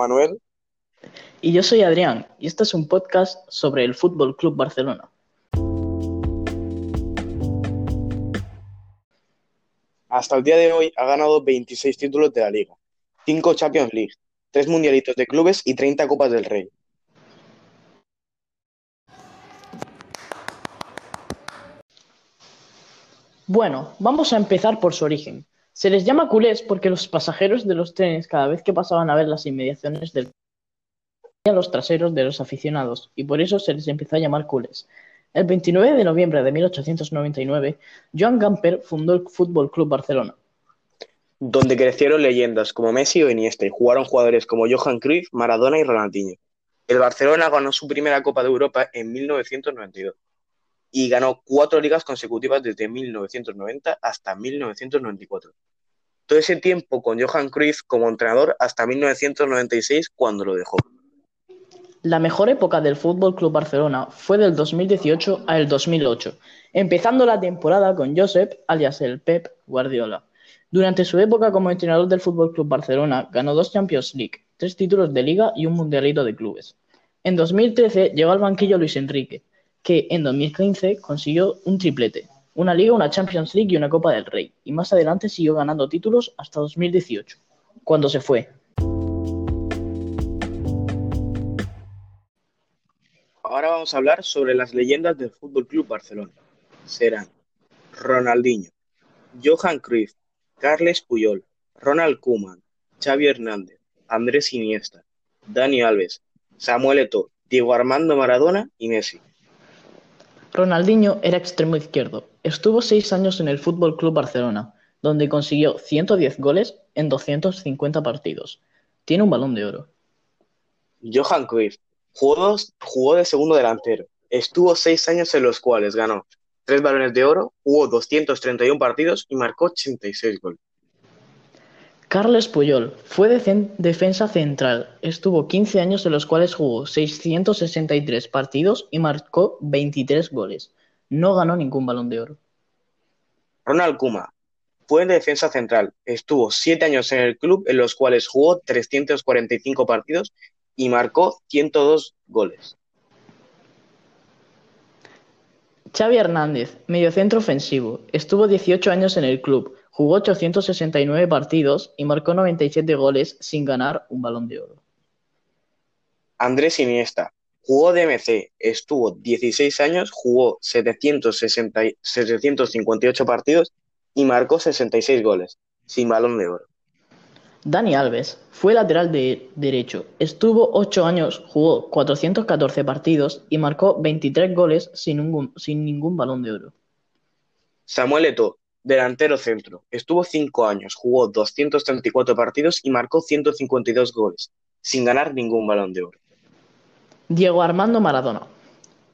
Manuel. Y yo soy Adrián, y este es un podcast sobre el Fútbol Club Barcelona. Hasta el día de hoy ha ganado 26 títulos de la Liga, 5 Champions League, 3 Mundialitos de Clubes y 30 Copas del Rey. Bueno, vamos a empezar por su origen. Se les llama culés porque los pasajeros de los trenes cada vez que pasaban a ver las inmediaciones del a los traseros de los aficionados y por eso se les empezó a llamar culés. El 29 de noviembre de 1899, Joan Gamper fundó el Fútbol Club Barcelona, donde crecieron leyendas como Messi o Iniesta y jugaron jugadores como Johan Cruyff, Maradona y Ronaldinho. El Barcelona ganó su primera Copa de Europa en 1992 y ganó cuatro ligas consecutivas desde 1990 hasta 1994. Todo ese tiempo con Johan Cruyff como entrenador hasta 1996 cuando lo dejó. La mejor época del Fútbol Club Barcelona fue del 2018 al 2008, empezando la temporada con Josep, alias el Pep Guardiola. Durante su época como entrenador del Fútbol Club Barcelona, ganó dos Champions League, tres títulos de Liga y un Mundialito de Clubes. En 2013 llegó al banquillo Luis Enrique, que en 2015 consiguió un triplete, una Liga, una Champions League y una Copa del Rey, y más adelante siguió ganando títulos hasta 2018, cuando se fue. Ahora vamos a hablar sobre las leyendas del Fútbol Club Barcelona. Serán Ronaldinho, Johan Cruyff, Carles Puyol, Ronald Koeman, Xavi Hernández, Andrés Iniesta, Dani Alves, Samuel Eto'o, Diego Armando Maradona y Messi. Ronaldinho era extremo izquierdo. Estuvo seis años en el Fútbol Club Barcelona, donde consiguió 110 goles en 250 partidos. Tiene un balón de oro. Johan Cruyff jugó, jugó de segundo delantero. Estuvo seis años en los cuales ganó tres balones de oro, jugó 231 partidos y marcó 86 goles. Carles Puyol fue defensa central, estuvo 15 años en los cuales jugó 663 partidos y marcó 23 goles. No ganó ningún balón de oro. Ronald Koeman fue defensa central, estuvo 7 años en el club en los cuales jugó 345 partidos y marcó 102 goles. Xavi Hernández, mediocentro ofensivo, estuvo 18 años en el club, Jugó 869 partidos y marcó 97 goles sin ganar un Balón de Oro. Andrés Iniesta jugó DMC, estuvo 16 años, jugó 758 partidos y marcó 66 goles, sin balón de oro. Dani Alves fue lateral de derecho, estuvo 8 años, jugó 414 partidos y marcó 23 goles sin, ningún, sin ningún balón de oro. Samuel Eto'o Delantero centro, estuvo cinco años, jugó 234 partidos y marcó 152 goles, sin ganar ningún balón de oro. Diego Armando Maradona.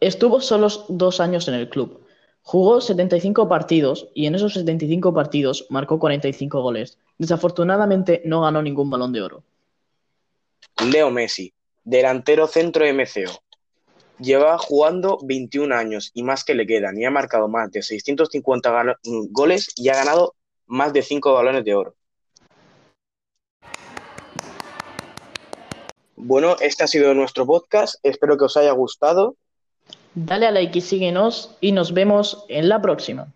Estuvo solo dos años en el club. Jugó 75 partidos y en esos 75 partidos marcó 45 goles. Desafortunadamente no ganó ningún balón de oro. Leo Messi, delantero centro MCO. Lleva jugando 21 años y más que le quedan y ha marcado más de 650 goles y ha ganado más de 5 balones de oro. Bueno, este ha sido nuestro podcast. Espero que os haya gustado. Dale a like y síguenos y nos vemos en la próxima.